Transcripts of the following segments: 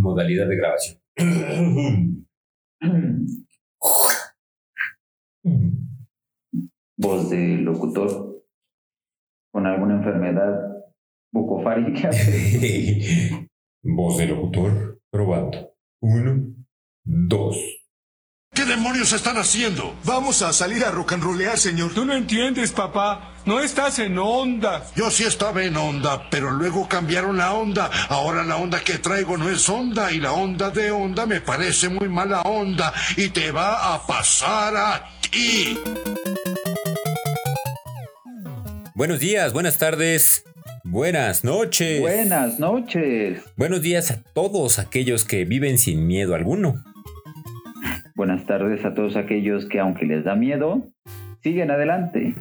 modalidad de grabación. Voz de locutor con alguna enfermedad bucofárica. Voz de locutor, probando. Uno, dos. ¿Qué demonios están haciendo? Vamos a salir a rock and rollear, señor. Tú no entiendes, papá. No estás en onda. Yo sí estaba en onda, pero luego cambiaron la onda. Ahora la onda que traigo no es onda y la onda de onda me parece muy mala onda y te va a pasar a ti. Buenos días, buenas tardes, buenas noches. Buenas noches. Buenos días a todos aquellos que viven sin miedo alguno. Buenas tardes a todos aquellos que aunque les da miedo, siguen adelante.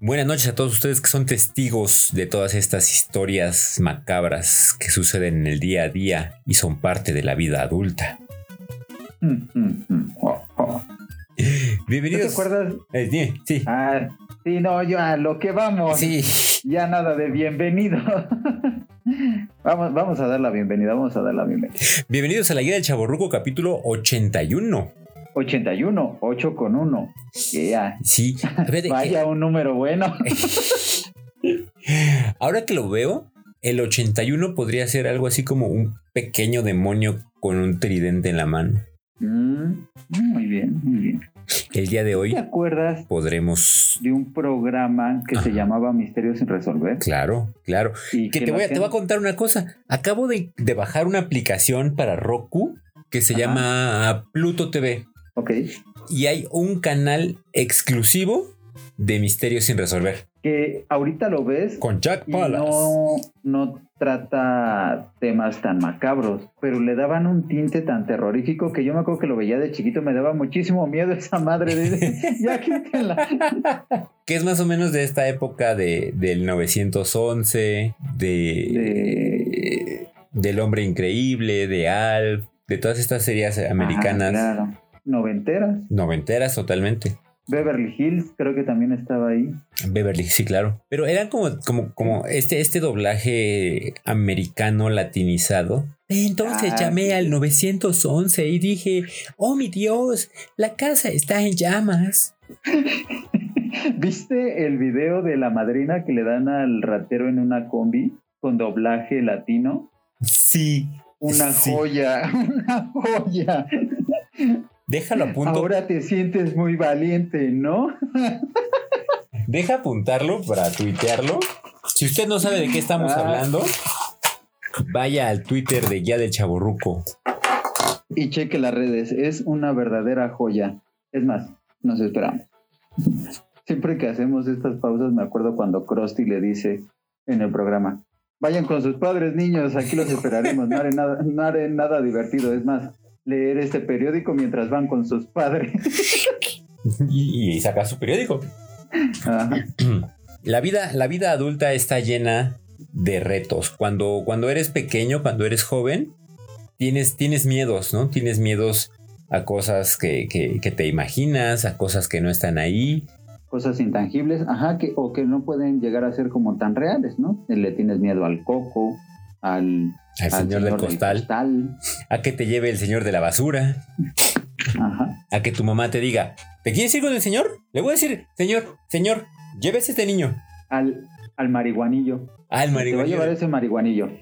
Buenas noches a todos ustedes que son testigos de todas estas historias macabras que suceden en el día a día y son parte de la vida adulta. Mm, mm, mm. Oh, oh. ¿No Bienvenidos. te acuerdas? Eh, sí. Ah, sí, no, yo a lo que vamos. Sí. Ya nada de bienvenido. Vamos, vamos a dar la bienvenida, vamos a dar la bienvenida. Bienvenidos a la Guía del Chaborruco capítulo 81. 81, 8 con 1. Yeah. Sí. Fíjate, Vaya un número bueno. Ahora que lo veo, el 81 podría ser algo así como un pequeño demonio con un tridente en la mano. Mm, muy bien, muy bien. El día de hoy ¿Te acuerdas podremos... de un programa que se llamaba Misterios sin resolver? Claro, claro. Y Que que te voy, a, te hacían- voy a contar una cosa. Acabo de, de bajar una aplicación para Roku que se Ajá. llama Pluto TV. Ok. Y hay un canal exclusivo de misterios sin resolver. Que ahorita lo ves Con Jack Palas. no, no trata temas tan macabros, pero le daban un tinte tan terrorífico que yo me acuerdo que lo veía de chiquito, me daba muchísimo miedo esa madre. De, ya quítenla. Que es más o menos de esta época de, del 911, de, De- del hombre increíble, de Alf, de todas estas series americanas claro. Noventeras. noventeras totalmente. Beverly Hills, creo que también estaba ahí. Beverly, sí, claro. Pero eran como, como, como este, este doblaje americano latinizado. Entonces Ah, llamé sí. al 911 y dije, oh mi Dios, la casa está en llamas. ¿Viste el video de la madrina que le dan al ratero en una combi con doblaje latino? Sí. Una Sí. joya, una joya. Déjalo a punto. Ahora te sientes muy valiente, ¿no? Deja apuntarlo para tuitearlo. Si usted no sabe de qué estamos Ah. hablando, vaya al Twitter de Guía del Chaborruco. Y cheque las redes, es una verdadera joya. Es más, nos esperamos. Siempre que hacemos estas pausas me acuerdo cuando Krusty le dice en el programa, vayan con sus padres niños, aquí los esperaremos, no haré nada, no haré nada divertido, es más, leer este periódico mientras van con sus padres. Y, y saca su periódico. Ajá. La vida, la vida adulta está llena de retos. Cuando, cuando eres pequeño, cuando eres joven, tienes, tienes miedos, ¿no? Tienes miedos a cosas que, que- que te imaginas, a cosas que no están ahí. Cosas intangibles, ajá, que, o que no pueden llegar a ser como tan reales, ¿no? Le tienes miedo al coco, al, Al señor, del costal, a que te lleve el señor de la basura, Ajá. a que tu mamá te diga, ¿te quieres ir con el señor? Le voy a decir, señor, señor, llévese este niño. Al, al marihuanillo. Ah, el Te va a llevar ese marihuanillo.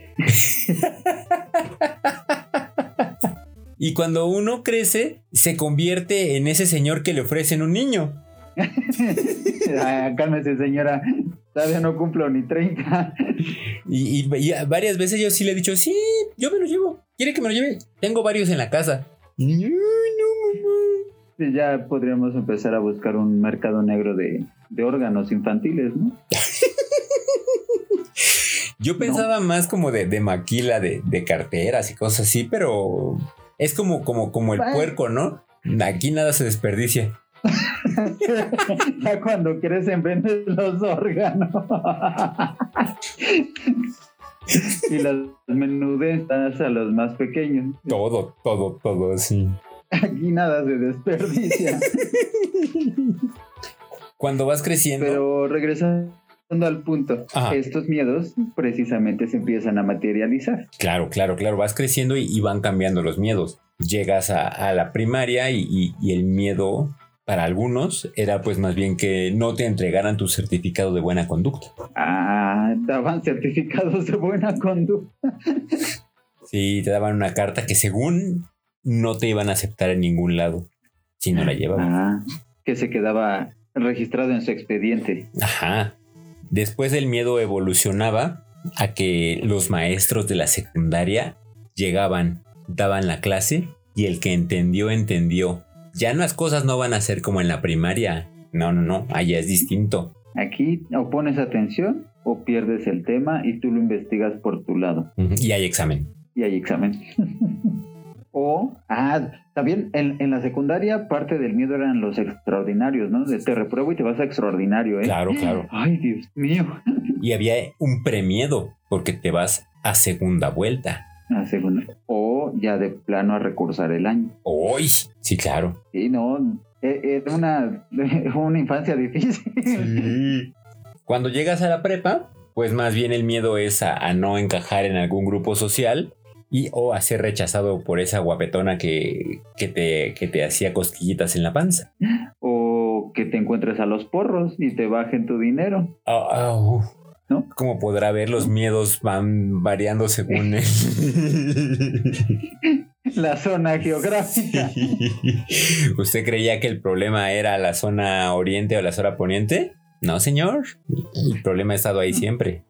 Y cuando uno crece, se convierte en ese señor que le ofrecen un niño. Ah, cálmese, señora. Todavía no cumplo ni 30. Y, y- y varias veces yo sí le he dicho, sí, yo me lo llevo. ¿Quiere que me lo lleve? Tengo varios en la casa. No, no, mamá. Sí, Ya podríamos empezar a buscar un mercado negro de, de órganos infantiles, ¿no? Yo pensaba más como de, de maquila, de, de carteras y cosas así, pero es como, como, como el puerco, ¿no? Aquí nada se desperdicia. Ya cuando crecen vendes los órganos. y las menudezas a los más pequeños. Todo, todo, todo así. Aquí nada se desperdicia. Cuando vas creciendo, Pero regresando al punto, Ajá. estos miedos precisamente se empiezan a materializar. Claro, claro, claro. Vas creciendo y, y van cambiando los miedos. Llegas a, a la primaria y, y- y el miedo para algunos era pues más bien que no te entregaran tu certificado de buena conducta. Ah, daban certificados de buena conducta. Sí, te daban una carta que según no te iban a aceptar en ningún lado si no la llevabas. Ah, que se quedaba registrado en su expediente. Ajá. Después el miedo evolucionaba a que los maestros de la secundaria llegaban, daban la clase y el que entendió, entendió. Ya las cosas no van a ser como en la primaria. No, no, no, allá es distinto. Aquí o pones atención o pierdes el tema y tú lo investigas por tu lado. Y hay examen. y hay examen. o, ah, también en, en la secundaria parte del miedo eran los extraordinarios, ¿no? De te repruebo y te vas a extraordinario, ¿eh? Claro, claro. Ay, Dios mío. Y había un premiedo porque te vas a segunda vuelta. La segunda. O ya de plano a recursar el año. ¡Uy! Sí, claro. Sí, no, era una, una infancia difícil. Cuando llegas a la prepa, pues más bien el miedo es a, a no encajar en algún grupo social y o a ser rechazado por esa guapetona que, que, te, que te hacía cosquillitas en la panza. O que te encuentres a los porros y te bajen tu dinero. Uf. ¿No? Como podrá ver, los miedos van variando según el... La zona geográfica. ¿Usted creía que el problema era la zona oriente o la zona poniente? No, señor. El problema ha estado ahí siempre.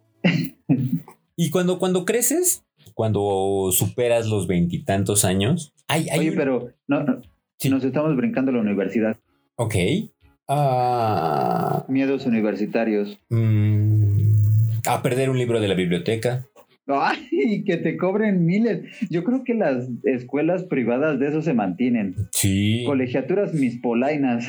Y cuando, cuando creces, cuando superas los veintitantos años, hay, hay Oye, un- pero no, no, Sí. nos estamos brincando a la universidad. Ok. Ah, Miedos universitarios. mm, a perder un libro de la biblioteca. Ay, que te cobren miles. Yo creo que las escuelas privadas de eso se mantienen. Sí. Colegiaturas mis polainas.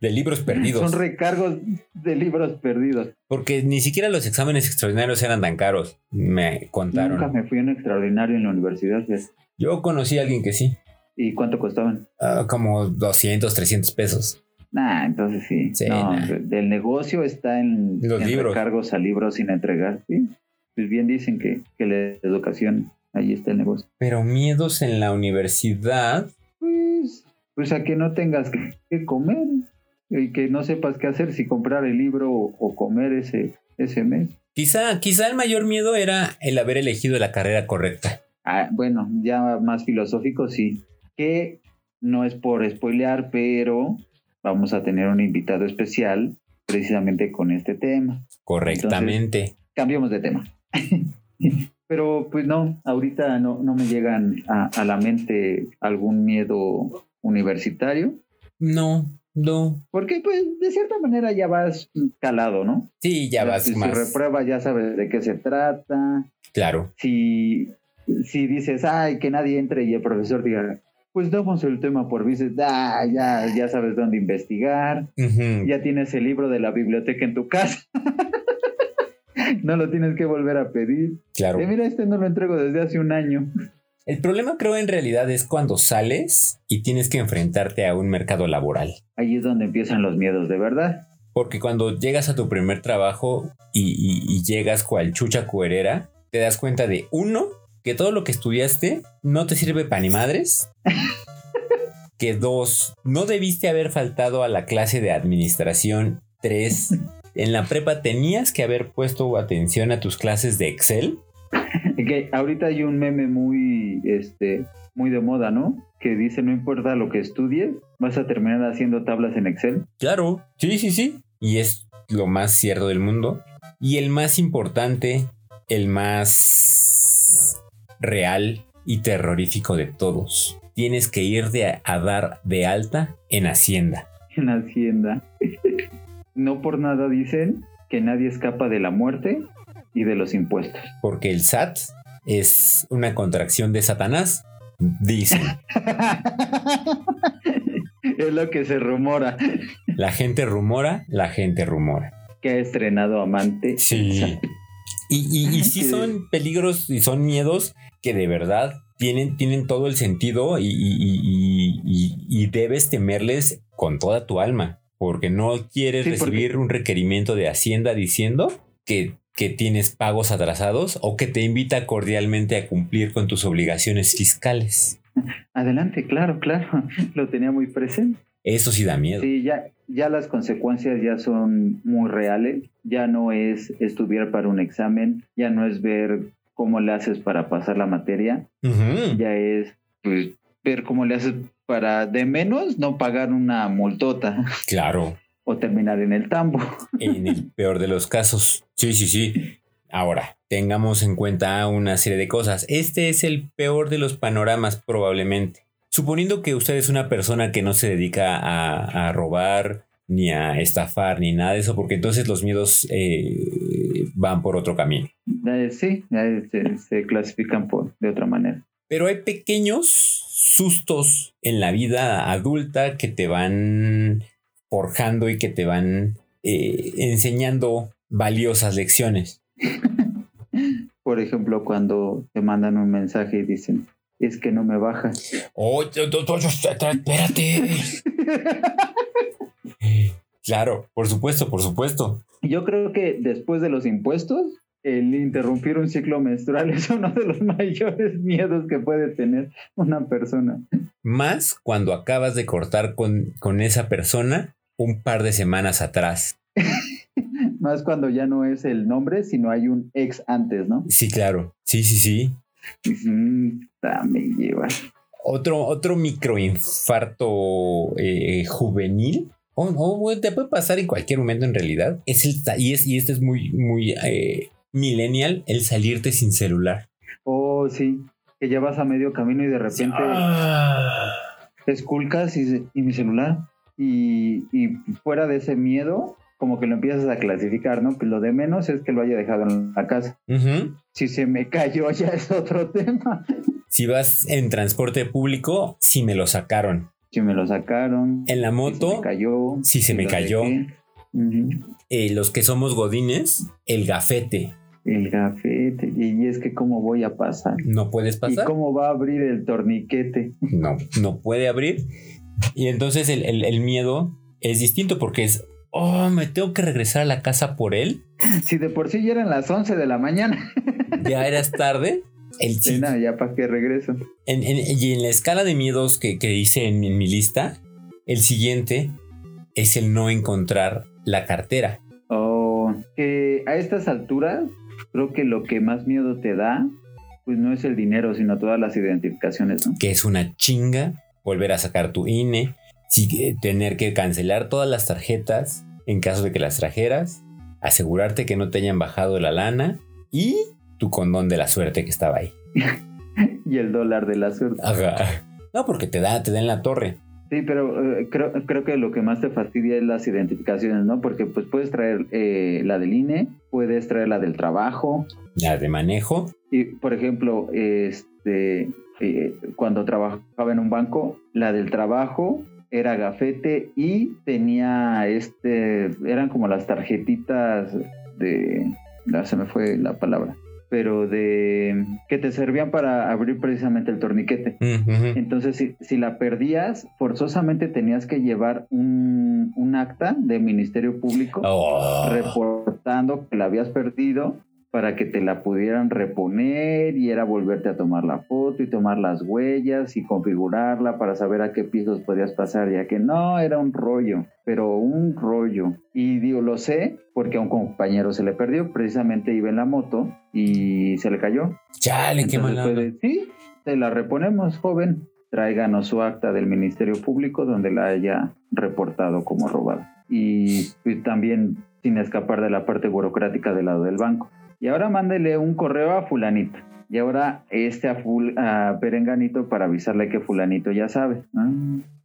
De libros perdidos. Son recargos de libros perdidos. Porque ni siquiera los exámenes extraordinarios eran tan caros. Me contaron. Nunca me fui a un extraordinario en la universidad. ¿ves? Yo conocí a alguien que sí. ¿Y cuánto costaban? Ah, como 200, 300 pesos. Nah, entonces sí. Sí, no, nah. El negocio está en, Los en libros. recargos a libros sin entregar. ¿sí? Pues bien dicen que, que la educación, ahí está el negocio. Pero miedos en la universidad. Pues, pues a que no tengas que, que comer y que no sepas qué hacer, si comprar el libro o, o comer ese, ese mes. Quizá, quizá el mayor miedo era el haber elegido la carrera correcta. Ah, bueno, ya más filosófico, sí. Que no es por spoilear, pero vamos a tener un invitado especial precisamente con este tema. Correctamente. Cambiemos de tema. pero pues no, ahorita no, no me llegan a, a la mente algún miedo universitario. No, no. Porque, pues, de cierta manera ya vas calado, ¿no? Sí, ya vas si, más. Si repruebas, ya sabes de qué se trata. Claro. Si, si dices, ay, que nadie entre y el profesor diga, pues damos el tema por dices, ah, ya, ya sabes dónde investigar. Ya tienes el libro de la biblioteca en tu casa. no lo tienes que volver a pedir. Claro. Eh, mira, este no lo entrego desde hace un año. El problema creo en realidad es cuando sales y tienes que enfrentarte a un mercado laboral. Ahí es donde empiezan los miedos, de verdad. Porque cuando llegas a tu primer trabajo y, y- y llegas cual chucha cuerera, te das cuenta de uno, que todo lo que estudiaste no te sirve para ni madres. que dos, no debiste haber faltado a la clase de administración. Tres, en la prepa tenías que haber puesto atención a tus clases de Excel. Que ahorita hay un meme muy, este, muy de moda, ¿no? Que dice, no importa lo que estudies, vas a terminar haciendo tablas en Excel. Claro. Sí, sí, sí. Y es lo más cierto del mundo. Y el más importante, el más real y terrorífico de todos. Tienes que irte a, a dar de alta en Hacienda. En Hacienda. no por nada dicen que nadie escapa de la muerte y de los impuestos. Porque el SAT es una contracción de Satanás. Dicen. es lo que se rumora. La gente rumora, la gente rumora. Que ha estrenado Amante. Sí. Y, y, y sí son peligros y son miedos que de verdad tienen, tienen todo el sentido y, y- y- y- y debes temerles con toda tu alma. porque no quieres Sí, porque- recibir un requerimiento de Hacienda diciendo que, que tienes pagos atrasados o que te invita cordialmente a cumplir con tus obligaciones fiscales. Adelante, claro, claro. Lo tenía muy presente. Eso sí da miedo. Sí, ya, ya las consecuencias ya son muy reales. Ya no es estudiar para un examen, ya no es ver cómo le haces para pasar la materia, ya es pues, ver cómo le haces para de menos no pagar una multota Claro, o terminar en el tambo. en el peor de los casos. Sí, sí, sí. Ahora, tengamos en cuenta una serie de cosas. Este es el peor de los panoramas probablemente. Suponiendo que usted es una persona que no se dedica a, a robar, ni a estafar, ni nada de eso, porque entonces los miedos eh, van por otro camino. Eh, sí, eh, se, se clasifican por, de otra manera. Pero hay pequeños sustos en la vida adulta que te van forjando y que te van eh, enseñando valiosas lecciones. Por ejemplo, cuando te mandan un mensaje y dicen, es que no me bajas. Oh, espérate. Claro, por supuesto, por supuesto. Yo creo que después de los impuestos, el interrumpir un ciclo menstrual es uno de los mayores miedos que puede tener una persona. Más cuando acabas de cortar con, con esa persona un par de semanas atrás. Más cuando ya no es el nombre, sino hay un ex antes, ¿no? Sí, claro. Sí, sí, sí. "Mm, me lleva. Otro, otro microinfarto eh, juvenil. O te puede pasar en cualquier momento en realidad. Es el, y, es, y este es muy, muy eh, millennial, el salirte sin celular. Oh, sí, que ya vas a medio camino y de repente Ah. esculcas y, dices, ¿y mi celular. Y, y fuera de ese miedo, como que lo empiezas a clasificar, ¿no? Que lo de menos es que lo haya dejado en la casa. Si se me cayó ya es otro tema. Si vas en transporte público, si me lo sacaron. Si me lo sacaron. En la si se moto, me cayó. si se me lo cayó. eh, los que somos godines, el gafete. El gafete. Y es que cómo voy a pasar. No puedes ¿Y pasar. cómo va a abrir el torniquete? No, no puede abrir. Y entonces el, el- el miedo es distinto porque es, oh, me tengo que regresar a la casa por él. Si de por sí ya eran las 11 de la mañana. Ya eras tarde. El Sí, ya para que regreso. en, en- y en la escala de miedos que, que hice en mi, en mi lista, el siguiente es el no encontrar la cartera. Oh, que a estas alturas creo que lo que más miedo te da, pues no es el dinero, sino todas las identificaciones, ¿no? que es una chinga volver a sacar tu INE, eh, tener que cancelar todas las tarjetas en caso de que las trajeras, asegurarte que no te hayan bajado la lana y tu condón de la suerte que estaba ahí. Y el dólar de la suerte. Ajá. No, porque te da, te da en la torre. Sí, pero eh, creo, creo que lo que más te fastidia es las identificaciones, ¿no? Porque pues puedes traer eh, la del INE, puedes traer la del trabajo. La de manejo. Y, por ejemplo, este, eh, cuando trabajaba en un banco, la del trabajo era gafete y tenía este, eran como las tarjetitas de, ya se me fue la palabra, pero de, que te servían para abrir precisamente el torniquete. Mm. Entonces, si, si la perdías, forzosamente tenías que llevar un, un acta del Ministerio Público Oh. reportando que la habías perdido para que te la pudieran reponer y era volverte a tomar la foto y tomar las huellas y configurarla para saber a qué pisos podías pasar, ya que no, era un rollo, pero un rollo. Y digo, lo sé porque a un compañero se le perdió, precisamente iba en la moto y se le cayó. Chale, qué Entonces mala de, sí, te la reponemos, joven. Tráiganos su acta del Ministerio Público donde la haya reportado como robada. Y, y también sin escapar de la parte burocrática del lado del banco. Y ahora mándele un correo a fulanito. Y ahora este a, ful, a Perenganito para avisarle que fulanito ya sabe.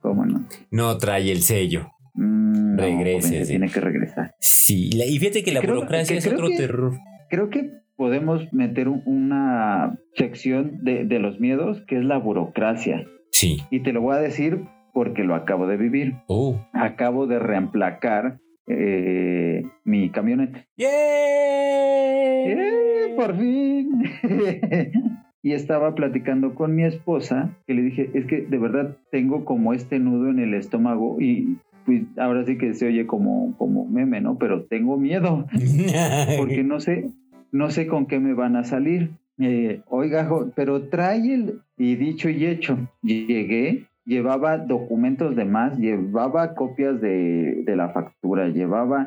¿Cómo no? No trae el sello. Mm, Regrese, sí. tiene que regresar. Sí, y fíjate que la Creo- burocracia que es otro que- terror. Creo que podemos meter un- una sección de, de los miedos que es la burocracia. Sí. Y te lo voy a decir porque lo acabo de vivir. Oh. Acabo de reemplacar eh, mi camioneta. ¡Eh, por fin! y estaba platicando con mi esposa que le dije, es que de verdad tengo como este nudo en el estómago y pues, ahora sí que se oye como, como meme, ¿no? Pero tengo miedo porque no sé, no sé con qué me van a salir. Eh, oiga, pero trae el... Y dicho y hecho, llegué, llevaba documentos de más, llevaba copias de, de la factura, llevaba...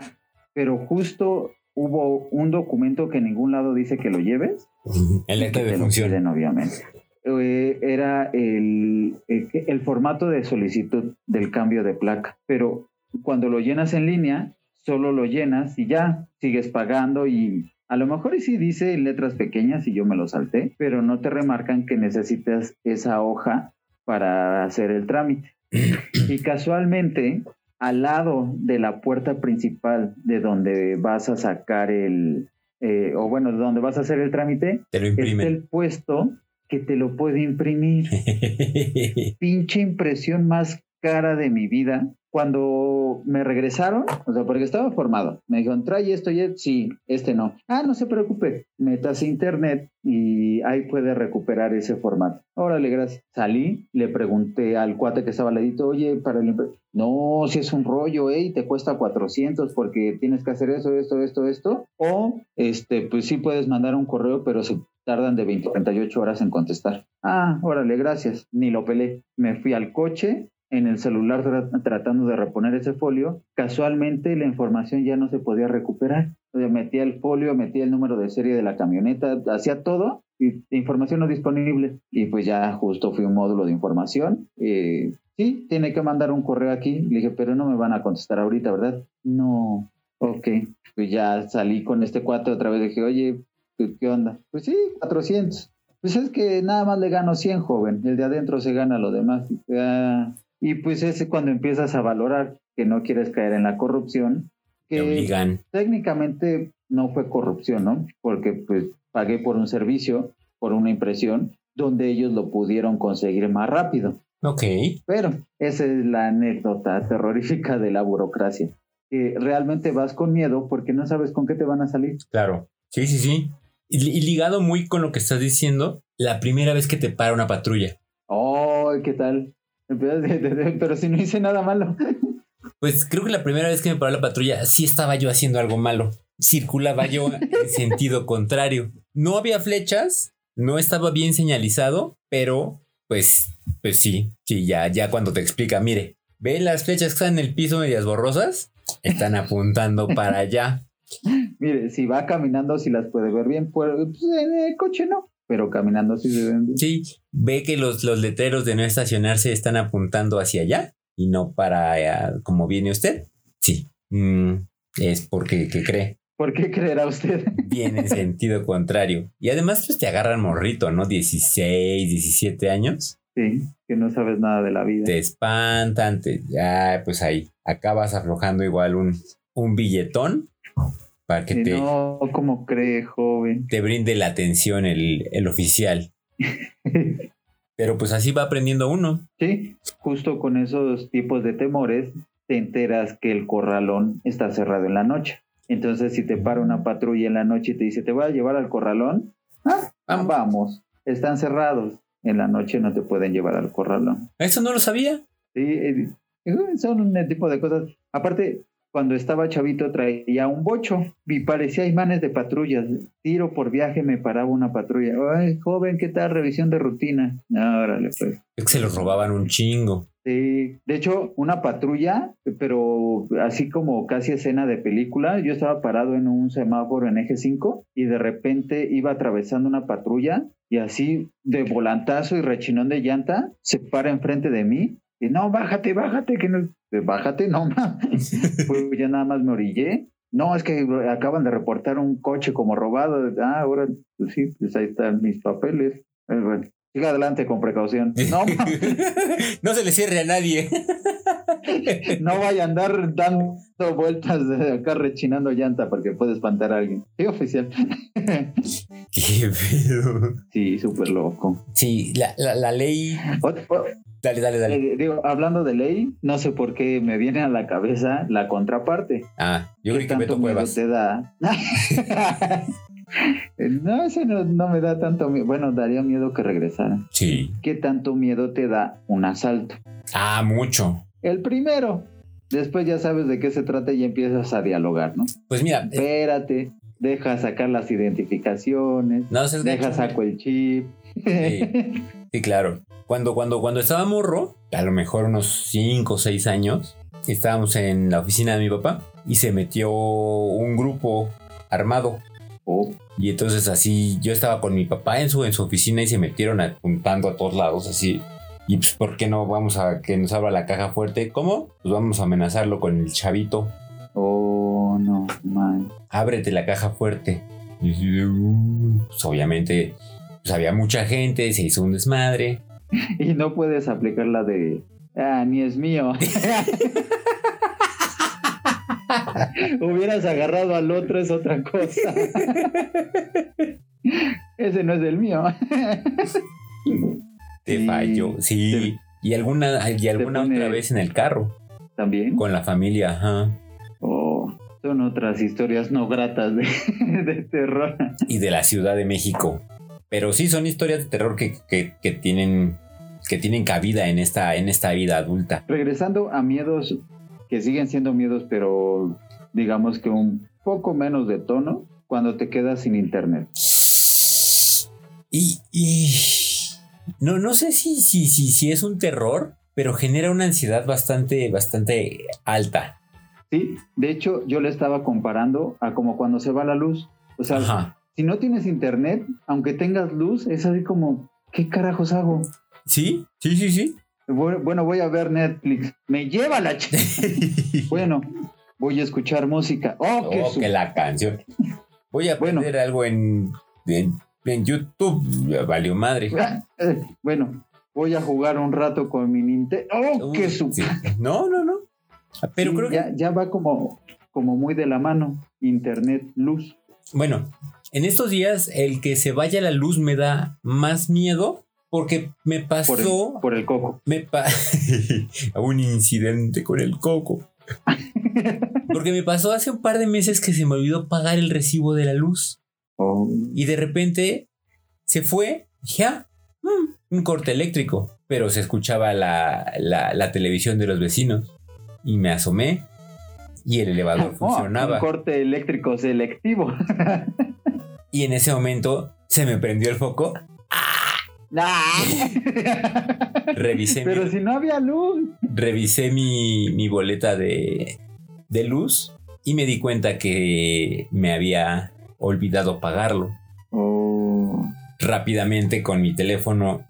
Pero justo hubo un documento que en ningún lado dice que lo lleves. El acta que de función. piden, obviamente. Eh, era el, el, el formato de solicitud del cambio de placa, pero cuando lo llenas en línea, solo lo llenas y ya sigues pagando y a lo mejor y sí dice en letras pequeñas y yo me lo salté, pero no te remarcan que necesitas esa hoja para hacer el trámite. Y casualmente, al lado de la puerta principal de donde vas a sacar el, eh, o bueno, de donde vas a hacer el trámite, Te lo está el puesto que te lo puede imprimir. Pinche impresión más cara de mi vida. Cuando me regresaron, o sea, porque estaba formado, me dijeron, trae esto y sí, este no. Ah, no se preocupe, metas internet y ahí puede recuperar ese formato. Órale, gracias. Salí, le pregunté al cuate que estaba al ladito, oye, para el... No, si es un rollo, eh, y te cuesta 400 porque tienes que hacer eso, esto, esto, esto. O, este, pues sí puedes mandar un correo, pero se tardan de 20 a 38 horas en contestar. Ah, órale, gracias. Ni lo pelé. Me fui al coche, en el celular tra- tratando de reponer ese folio. Casualmente la información ya no se podía recuperar. O metía el folio, metía el número de serie de la camioneta, hacía todo y información no disponible. Y pues ya justo fui un módulo de información. eh, sí, tiene que mandar un correo aquí. Le dije, pero no me van a contestar ahorita, ¿verdad? No. Ok. Pues ya salí con este cuate otra vez. Dije, oye, ¿qué onda? Pues sí, 400. Pues es que nada más le gano 100, joven. El de adentro se gana lo demás. Ah, y pues es cuando empiezas a valorar que no quieres caer en la corrupción. Te Que obligan. técnicamente no fue corrupción, ¿no? Porque pues pagué por un servicio, por una impresión, donde ellos lo pudieron conseguir más rápido. Ok. Pero esa es la anécdota terrorífica de la burocracia. Que realmente vas con miedo porque no sabes con qué te van a salir. Claro. Sí, sí, sí. Y, y ligado muy con lo que estás diciendo, la primera vez que te para una patrulla. ¡Oh, qué tal! Pero si no hice nada malo. Pues creo que la primera vez que me paró la patrulla sí estaba yo haciendo algo malo. Circulaba yo en sentido contrario. No había flechas, no estaba bien señalizado, pero pues, pues sí, sí, ya, ya cuando te explica, mire, ve las flechas que están en el piso medias borrosas, están apuntando para allá. Mire, si va caminando, si las puede ver bien, pues, pues, en el coche no, pero caminando sí se ven. Sí, ve que los, los letreros de no estacionarse están apuntando hacia allá y no para eh, como viene usted. Sí, mm, es porque que cree. ¿Por qué creerá usted? Viene en sentido contrario. Y además, pues te agarran morrito, ¿no? 16, 17 años. Sí, que no sabes nada de la vida. Te espantan, te, ya, pues ahí acabas aflojando igual un, un billetón para que Sí, te, No, ¿cómo cree, joven? te brinde la atención el, el oficial. Pero pues así va aprendiendo uno. Sí, justo con esos tipos de temores te enteras que el corralón está cerrado en la noche. Entonces, si te para una patrulla en la noche y te dice, te voy a llevar al corralón, ah, Vamos. vamos, están cerrados. En la noche no te pueden llevar al corralón. Eso no lo sabía. Sí, eh, son un tipo de cosas. Aparte, cuando estaba chavito traía un bocho y parecía imanes de patrullas. Tiro por viaje me paraba una patrulla. Ay, joven, ¿qué tal? Revisión de rutina. Ah, Órale, pues. Es que se los robaban un chingo. Sí, de hecho, una patrulla, pero así como casi escena de película, yo estaba parado en un semáforo en eje 5 y de repente iba atravesando una patrulla y así de volantazo y rechinón de llanta se para enfrente de mí no, bájate, bájate, que no, bájate, no pues ya nada más me orillé. No, es que acaban de reportar un coche como robado. Ah, ahora, pues sí, pues ahí están mis papeles. Eh, bueno, siga adelante con precaución. No, no se le cierre a nadie. no vaya a andar dando vueltas de acá rechinando llanta porque puede espantar a alguien. Sí, oficial. Qué pedo. sí, súper loco. Sí, la, la, la ley. Dale, dale, dale. eh, digo, hablando de ley, no sé por qué me viene a la cabeza la contraparte. Ah, yo ¿Qué creo que Beto Cuevas. te da? No, ese no, no me da tanto miedo. Bueno, daría miedo que regresara. Sí. ¿Qué tanto miedo te da un asalto? Ah, mucho. El primero. Después ya sabes de qué se trata y empiezas a dialogar, ¿no? Pues mira, eh, Espérate, deja sacar las identificaciones, no seas deja saco el chip. Sí. Sí, claro. Cuando, cuando, cuando estaba morro, a lo mejor unos 5 o 6 años, estábamos en la oficina de mi papá y se metió un grupo armado. Oh, Y entonces así yo estaba con mi papá en su, en su oficina y se metieron apuntando a todos lados así. Y pues, ¿por qué no vamos a que nos abra la caja fuerte? ¿Cómo? Pues vamos a amenazarlo con el chavito. oh, no, man. Ábrete la caja fuerte. Y "Uh". pues obviamente pues había mucha gente, se hizo un desmadre. Y no puedes aplicar la de, ah, ni es mío. Hubieras agarrado al otro, es otra cosa. Ese no es el mío. Te Sí, falló, sí. Y alguna, y alguna pone- otra vez en el carro, También. con la familia, ajá. Oh, son otras historias no gratas de, de terror. Y de la Ciudad de México. Pero sí son historias de terror que, que- que tienen que tienen cabida en esta, en esta vida adulta. Regresando a miedos que siguen siendo miedos, pero digamos que un poco menos de tono, cuando te quedas sin internet. Y, y no, no sé si, si, si, si es un terror, pero genera una ansiedad bastante, bastante alta. Sí, de hecho yo le estaba comparando a como cuando se va la luz. O sea, Ajá. si no tienes internet, aunque tengas luz, es así como, ¿qué carajos hago? Sí, sí, sí, sí. Bu- Bueno, voy a ver Netflix. Me lleva la ch... Bueno, voy a escuchar música. Oh, Oh, su- que la canción. Voy a Bueno. aprender algo en, en, en YouTube. Valió madre. Ah, eh, Bueno, voy a jugar un rato con mi Nintendo. Oh, Uy, qué su... sí. No, no, no. Pero Sí, creo que. ya, ya va como, como muy de la mano. Internet, luz. Bueno, en estos días el que se vaya la luz me da más miedo porque me Por pasó. el, por el coco. Me pa- un incidente con el coco. Porque me pasó hace un par de meses que se me olvidó pagar el recibo de la luz. Oh, Y de repente se fue, ya, mm, un corte eléctrico. Pero se escuchaba la, la- la televisión de los vecinos. Y me asomé y el elevador Oh, funcionaba. un corte eléctrico selectivo. Y en ese momento se me prendió el foco. Revisé, Pero mi, si no había luz. revisé mi, mi boleta de, de luz y me di cuenta que me había olvidado pagarlo. Oh, Rápidamente con mi teléfono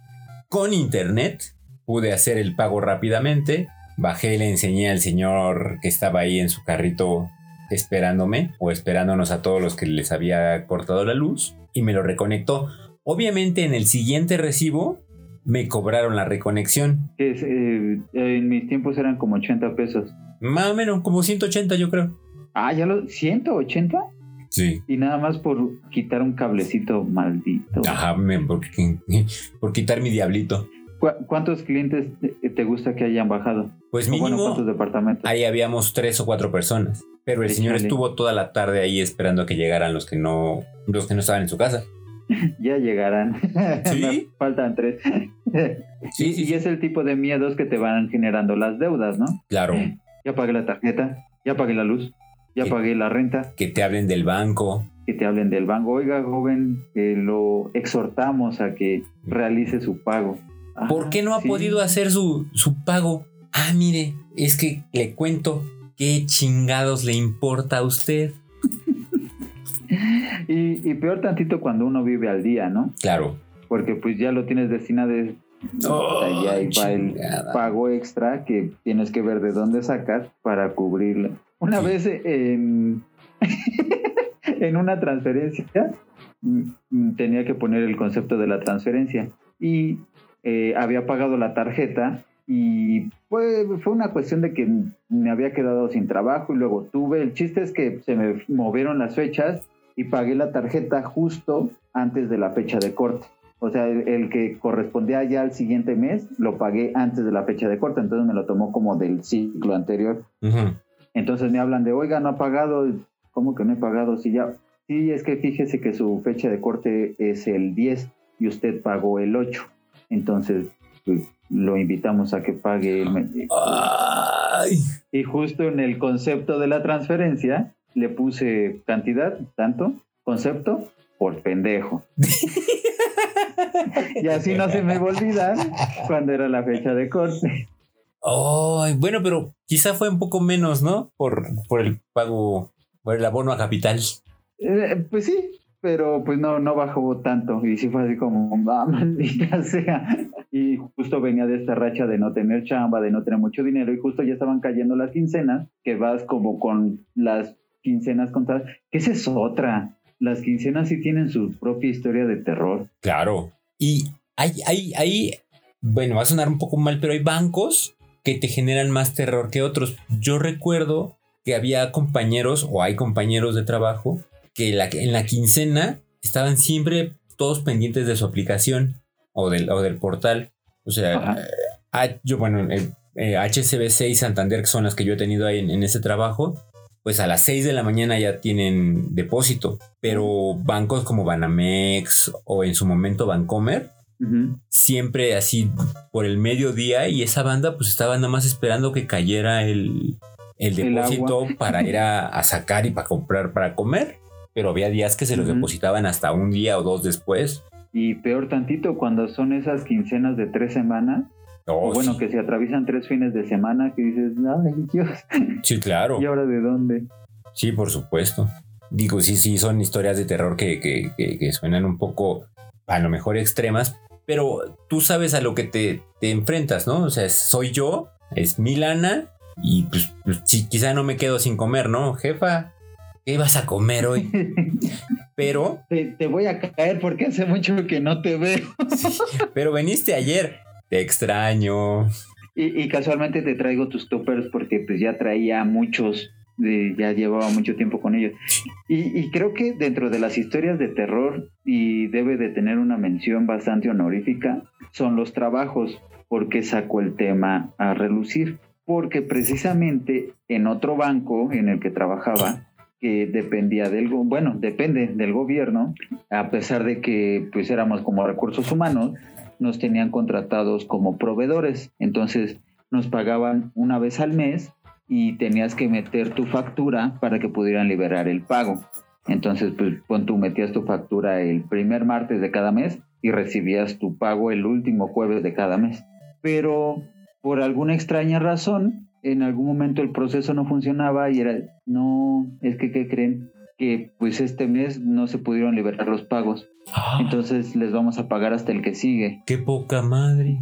con internet pude hacer el pago rápidamente. Bajé y le enseñé al señor que estaba ahí en su carrito esperándome o esperándonos a todos los que les había cortado la luz y me lo reconectó. Obviamente en el siguiente recibo me cobraron la reconexión. es, eh, en mis tiempos eran como 80 pesos. Más o menos, como 180 yo creo. Ah, ya lo. ¿180? Sí. Y nada más por quitar un cablecito maldito. Ajá, me- por, por quitar mi diablito. ¿Cu- ¿Cuántos clientes te, gusta que hayan bajado? Pues bueno, mínimo, ¿cuántos departamentos? ahí habíamos tres o cuatro personas. Pero el señor estuvo toda la tarde ahí esperando a que llegaran los que no, los que no estaban en su casa. Ya llegarán. Faltan tres. Sí, sí, y es el tipo de miedos que te van generando las deudas, ¿no? Claro, Ya pagué la tarjeta, ya pagué la luz, ya pagué la renta, que te hablen del banco. que te hablen del banco. Oiga, joven, que lo exhortamos a que realice su pago. ¿Por Ah, qué no ha sí. podido hacer su, su pago? Ah, mire, es que le cuento qué chingados le importa a usted. Y, y peor tantito cuando uno vive al día, ¿no? Claro. Porque pues ya lo tienes destinado. de- y ahí va el pago extra que tienes que ver de dónde sacar para cubrirlo. Una Sí. vez en, en una transferencia mm, mm, tenía que poner el concepto de la transferencia y eh, había pagado la tarjeta y fue, fue una cuestión de que me había quedado sin trabajo y luego tuve, el chiste es que se me movieron las fechas y pagué la tarjeta justo antes de la fecha de corte. O sea, el, el que correspondía ya al siguiente mes, lo pagué antes de la fecha de corte, entonces me lo tomó como del ciclo anterior. Entonces me hablan de, oiga, no ha pagado, ¿cómo que no he pagado? Si ya, sí, es que fíjese que su fecha de corte es el 10 y usted pagó el 8. Entonces, pues lo invitamos a que pague el... Ay. Y justo en el concepto de la transferencia le puse cantidad, tanto, concepto, por pendejo. y así no se me va a olvidar cuando era la fecha de corte. Ay, bueno, pero quizá fue un poco menos, ¿no? Por, por el pago, por el abono a capital. Eh, pues sí, pero pues no, no bajó tanto. Y sí fue así como, ah, maldita sea. Y justo venía de esta racha de no tener chamba, de no tener mucho dinero, y justo ya estaban cayendo las quincenas, que vas como con las quincenas contadas, que esa es otra. Las quincenas sí tienen su propia historia de terror. Claro. Y hay, hay, hay, bueno, va a sonar un poco mal, pero hay bancos que te generan más terror que otros. Yo recuerdo que había compañeros o hay compañeros de trabajo que la, en la quincena estaban siempre todos pendientes de su aplicación o del, o del portal. O sea, eh, yo, bueno, eh, HCBC y Santander, que son las que yo he tenido ahí en, en ese trabajo, pues a las 6 de la mañana ya tienen depósito. Pero bancos como Banamex o en su momento Bancomer, siempre así por el mediodía y esa banda pues estaba nada más esperando que cayera el, el depósito para ir a, sacar y para comprar para comer. Pero había días que se los depositaban hasta un día o dos después. Y peor tantito cuando son esas quincenas de tres semanas. Oh, bueno, que se atraviesan tres fines de semana que dices, ay Dios. Sí, claro. ¿Y ahora de dónde? Sí, por supuesto. Digo, sí, sí, son historias de terror que, que, que suenan un poco a lo mejor extremas, pero tú sabes a lo que te, te enfrentas, ¿no? O sea, soy yo, es mi lana y pues, pues quizá no me quedo sin comer, ¿no? Jefa, ¿qué vas a comer hoy? pero... Te, voy a caer porque hace mucho que no te veo. pero viniste ayer, extraño. Y, y, casualmente te traigo tus toppers porque pues ya traía muchos ya llevaba mucho tiempo con ellos. Y, creo que dentro de las historias de terror, y debe de tener una mención bastante honorífica, son los trabajos, porque sacó el tema a relucir. Porque precisamente en otro banco en el que trabajaba, que dependía del, bueno, depende del gobierno, a pesar de que pues éramos como recursos humanos, nos tenían contratados como proveedores. Entonces nos pagaban una vez al mes y tenías que meter tu factura para que pudieran liberar el pago. Entonces, pues, cuando tú metías tu factura el primer martes de cada mes y recibías tu pago el último jueves de cada mes. Pero por alguna extraña razón, en algún momento el proceso no funcionaba y era, no, es que, ¿qué creen? Que pues este mes no se pudieron liberar los pagos. Ah. Entonces les vamos a pagar hasta el que sigue. ¡Qué poca madre!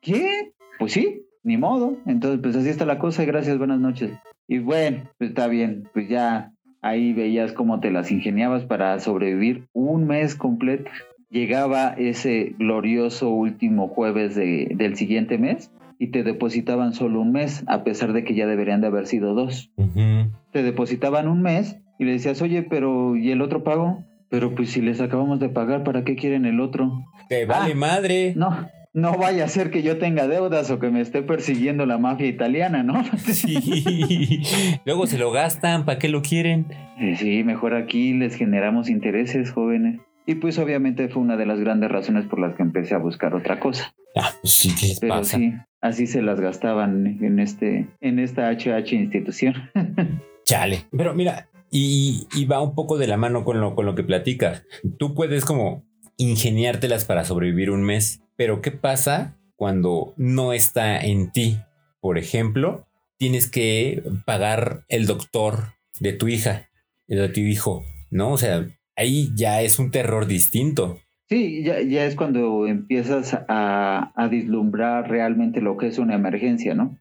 ¿Qué? Pues sí, ni modo. Entonces, pues así está la cosa gracias, buenas noches. Y bueno, pues está bien, pues ya ahí veías cómo te las ingeniabas para sobrevivir un mes completo. Llegaba ese glorioso último jueves de, del siguiente mes y te depositaban solo un mes, a pesar de que ya deberían de haber sido dos. Te depositaban un mes y le decías, oye, pero ¿y el otro pago? Pero pues si les acabamos de pagar, ¿para qué quieren el otro? Te vale ah, madre. No, no vaya a ser que yo tenga deudas o que me esté persiguiendo la mafia italiana, ¿no? Sí. Luego se lo gastan, ¿para qué lo quieren? Eh, sí, mejor aquí les generamos intereses, jóvenes. Y pues obviamente fue una de las grandes razones por las que empecé a buscar otra cosa. Ah, pues sí, ¿qué les Pero sí, así se las gastaban en este, en esta HH institución. Chale. Pero mira, y, y, va un poco de la mano con lo, con lo que platicas. Tú puedes como ingeniártelas para sobrevivir un mes pero ¿qué pasa cuando no está en ti? Por ejemplo, tienes que pagar el doctor de tu hija, el de tu hijo, ¿no? O sea, ahí ya es un terror distinto. Sí, ya, ya es cuando empiezas a, a, vislumbrar realmente lo que es una emergencia, ¿no?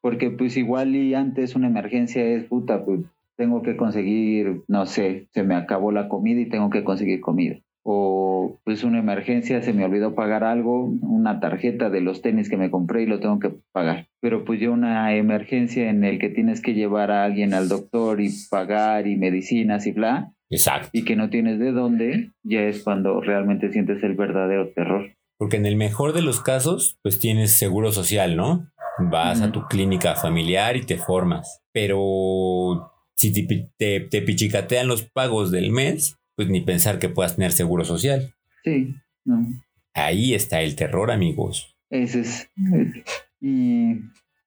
Porque pues igual y antes una emergencia es puta, pues tengo que conseguir, no sé, se me acabó la comida y tengo que conseguir comida o pues una emergencia, se me olvidó pagar algo, una tarjeta de los tenis que me compré y lo tengo que pagar. Pero pues ya una emergencia en el que tienes que llevar a alguien al doctor y pagar y medicinas y bla. Exacto. Y que no tienes de dónde, ya es cuando realmente sientes el verdadero terror. Porque en el mejor de los casos, pues tienes seguro social, ¿no? Vas a tu clínica familiar y te formas. Pero si te, te pichicatean los pagos del mes, pues ni pensar que puedas tener seguro social. Sí, no. Ahí está el terror, amigos. Ese es. Y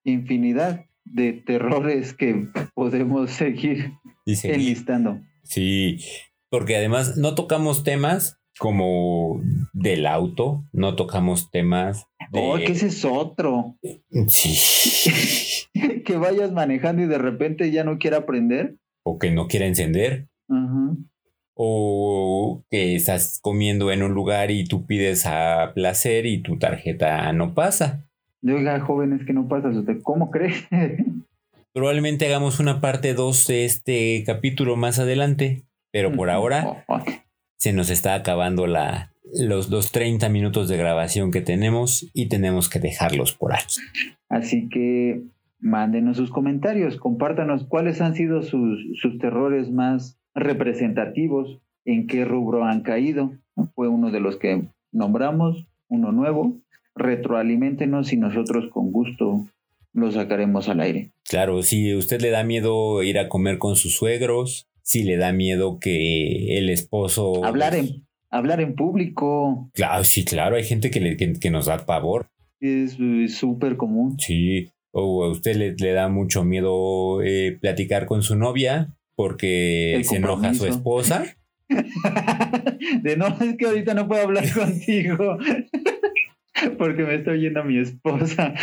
infinidad de terrores que podemos seguir enlistando. sí, porque además no tocamos temas como del auto, no tocamos temas de... Oh, que ese es otro. Sí. que vayas manejando y de repente ya no quiera aprender. o que no quiera encender. Ajá. O que estás comiendo en un lugar y tú pides a placer y tu tarjeta no pasa. Oiga, jóvenes, que no pasa usted. ¿Cómo cree? Probablemente hagamos una parte 2 de este capítulo más adelante, pero por ahora Oh, oh. Se nos está acabando la, los, los 30 minutos de grabación que tenemos y tenemos que dejarlos por aquí. Así que mándenos sus comentarios, compártanos cuáles han sido sus, sus terrores más representativos, en qué rubro han caído. Fue uno de los que nombramos, uno nuevo. Retroaliméntenos y nosotros con gusto lo sacaremos al aire. Claro, si usted le da miedo ir a comer con sus suegros, si le da miedo que el esposo... Hablar en, hablar en público Claro, sí, claro, hay gente que, le- que- que nos da pavor. es súper común. Sí, o a usted le, le da mucho miedo eh, platicar con su novia porque El se enoja su compromiso. esposa. De no, es que ahorita no puedo hablar contigo porque me está oyendo mi esposa.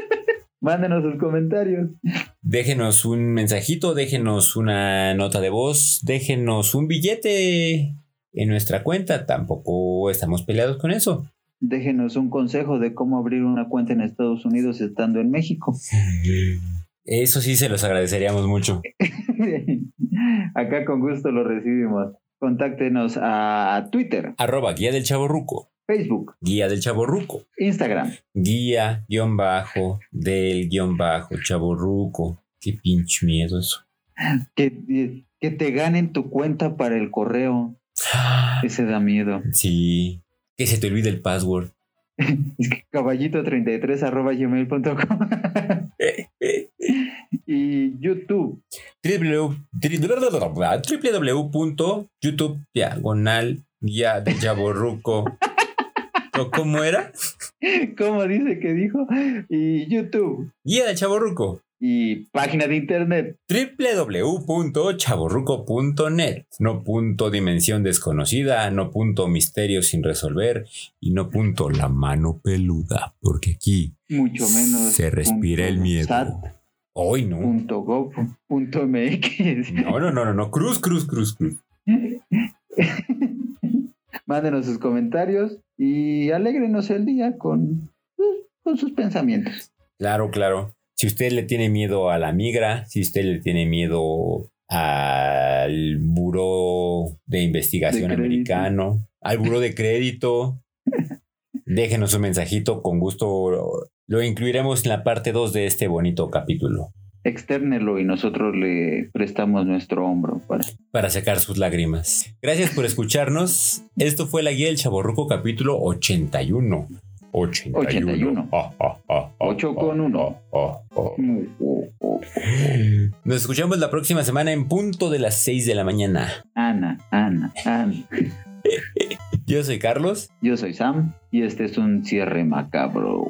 Mándenos sus comentarios. Déjenos un mensajito, déjenos una nota de voz, déjenos un billete en nuestra cuenta. Tampoco estamos peleados con eso. Déjenos un consejo de cómo abrir una cuenta en Estados Unidos estando en México. Eso sí se los agradeceríamos mucho. Acá con gusto lo recibimos. Contáctenos a Twitter, Arroba guía del chaborruco. Facebook, Guía del chaborruco. Instagram. Guía, guion bajo, del guion bajo, chaborruco. Qué pinche miedo eso. Que, que te ganen tu cuenta para el correo. Ese da miedo. Sí. Que se te olvide el password. Es que caballito33 arroba gmail.com. y YouTube. www- www.youtube diagonal guía del chaborruco. ¿O ¿Cómo era? ¿Cómo dice que dijo? Y YouTube. Guía del chaborruco. Y página de internet. www.chaborruco.net No punto dimensión desconocida, no punto misterio sin resolver y no punto la mano peluda, porque aquí Mucho menos. se respira el miedo. sat, Hoy no. punto gov, punto MX. No, no, no, no, no. Cruz, cruz, cruz, cruz. Mándenos sus comentarios y alégrenos el día con, con sus pensamientos. Claro, claro. Si usted le tiene miedo a la migra, si usted le tiene miedo al buró de investigación De americano, al buró de crédito, déjenos un mensajito, con gusto lo, lo incluiremos en la parte 2 de este bonito capítulo Externelo y nosotros le prestamos nuestro hombro para. para sacar sus lágrimas. Gracias por escucharnos. Esto fue la guía del Chaborruco capítulo 81. 81. 81. Ah, ah, ah, ah, Ocho con ah, uno. ah, ah, ah. Nos escuchamos la próxima semana en punto de las 6 de la mañana. Ana, Ana, Ana. Yo soy Carlos. Yo soy Sam y este es un cierre macabro.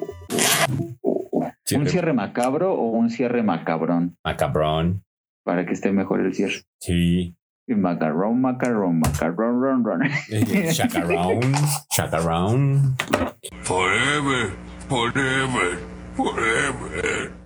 ¿Un cierre macabro o un cierre macabrón? Macabrón. Para que esté mejor el cierre. Sí. Y Macarrón, macarrón, macarrón, ron, ron. Chacarón. Chacarón. Forever, forever, forever.